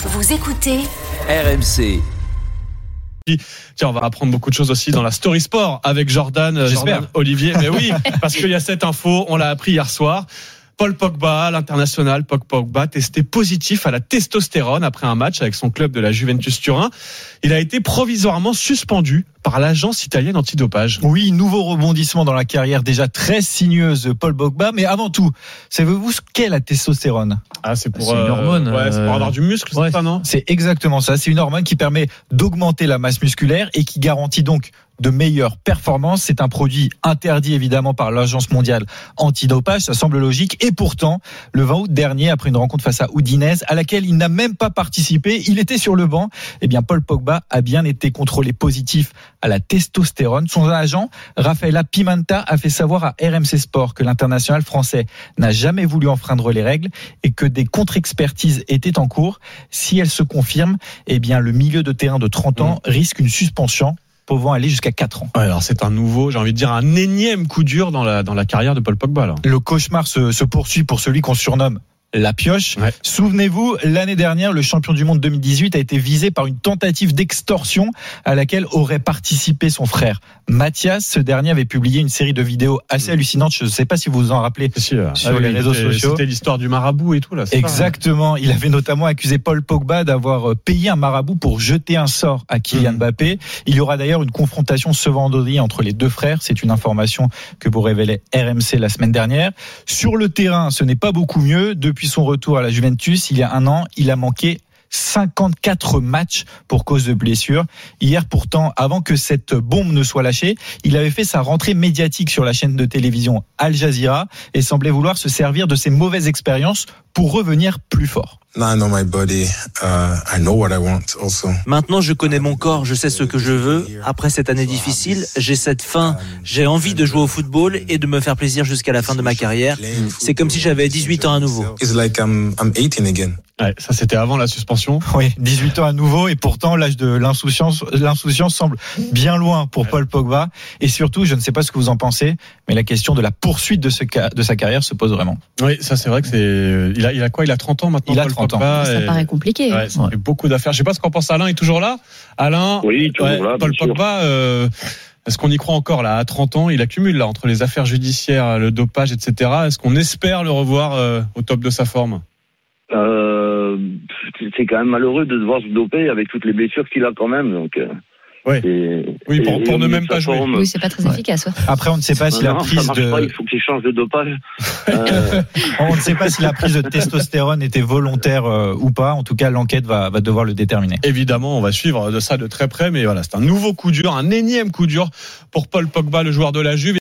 Vous écoutez RMC. Tiens, on va apprendre beaucoup de choses aussi dans la Story Sport avec Jordan, euh. Jordan Olivier. Mais oui, parce qu'il y a cette info, on l'a appris hier soir. Paul Pogba, l'international Paul Pogba, testé positif à la testostérone après un match avec son club de la Juventus Turin. Il a été provisoirement suspendu par l'agence italienne antidopage. Oui, nouveau rebondissement dans la carrière déjà très sinueuse de Paul Pogba. Mais avant tout, savez-vous ce qu'est la testostérone? Ah, c'est pour, C'est une hormone, ouais, c'est pour euh, avoir du muscle, ouais. c'est ça, non? C'est exactement ça. C'est une hormone qui permet d'augmenter la masse musculaire et qui garantit donc de meilleures performances. C'est un produit interdit évidemment par l'Agence mondiale antidopage. Ça semble logique. Et pourtant, le 20 août dernier, après une rencontre face à Udinese, à laquelle il n'a même pas participé, il était sur le banc. Eh bien, Paul Pogba a bien été contrôlé positif à la testostérone. Son agent, Rafaela Pimenta, a fait savoir à RMC Sport que l'international français n'a jamais voulu enfreindre les règles et que des contre-expertises étaient en cours. Si elles se confirment, eh bien, le milieu de terrain de 30 ans risque une suspension pouvant aller jusqu'à 4 ans. Ouais, alors c'est un nouveau, j'ai envie de dire un énième coup dur dans la dans la carrière de Paul Pogba. Là. Le cauchemar se, se poursuit pour celui qu'on surnomme la pioche. Ouais. Souvenez-vous, l'année dernière, le champion du monde 2018 a été visé par une tentative d'extorsion à laquelle aurait participé son frère Mathias. Ce dernier avait publié une série de vidéos assez hallucinantes. Je ne sais pas si vous vous en rappelez. Euh, Sur les réseaux sociaux. C'était l'histoire du marabout et tout là. hein Exactement. Il avait notamment accusé Paul Pogba d'avoir euh, payé un marabout pour jeter un sort à Kylian Mhm. Mbappé. Il y aura d'ailleurs une confrontation ce vendredi entre les deux frères. C'est une information que vous révélait RMC la semaine dernière. Sur le terrain, ce n'est pas beaucoup mieux. Depuis son retour à la Juventus, il y a un an, il a manqué 54 matchs pour cause de blessure. Hier pourtant, avant que cette bombe ne soit lâchée, il avait fait sa rentrée médiatique sur la chaîne de télévision Al Jazeera et semblait vouloir se servir de ses mauvaises expériences pour revenir plus fort. Now I know my body. Uh, I know what I want also. Maintenant, je connais mon corps, je sais ce que je veux. Après cette année difficile, j'ai cette faim, j'ai envie de jouer au football et de me faire plaisir jusqu'à la fin de ma carrière. C'est comme si j'avais 18 ans à nouveau. It's like I'm I'm 18 again. Ouais, ça c'était avant la suspension. Oui, 18 ans à nouveau et pourtant l'âge de l'insouciance, l'insouciance semble bien loin pour Paul Pogba. Et surtout, je ne sais pas ce que vous en pensez, mais la question de la poursuite de, ce ca- de sa carrière se pose vraiment. Oui, ça c'est vrai que c'est. Il a, il a quoi Il a 30 ans maintenant. Il a Paul 30 ans. Pogba, Ça et- paraît compliqué. Ouais, ça fait beaucoup d'affaires. Je sais pas ce qu'en pense Alain. Est toujours là? Alain. Oui, toujours ouais, là, Paul. Pogba. euh, Est-ce qu'on y croit encore là À 30 ans, il accumule là entre les affaires judiciaires, le dopage, etc. Est-ce qu'on espère le revoir euh, au top de sa forme? Euh, c'est quand même malheureux de devoir se doper avec toutes les blessures qu'il a quand même. Donc, euh, Ouais. et- Oui, pour- et- pour et au ne même pas jouer. forme, Oui, c'est pas très Ouais. efficace. ouais. Après, on ne sait pas si la non, prise pas, de, il faut qu'il change de dopage. Euh, on ne sait pas si la prise de testostérone était volontaire euh, ou pas. En tout cas, l'enquête va, va devoir le déterminer. Évidemment, on va suivre de ça de très près, mais voilà, c'est un nouveau coup dur, un énième coup dur pour Paul Pogba, le joueur de la Juve.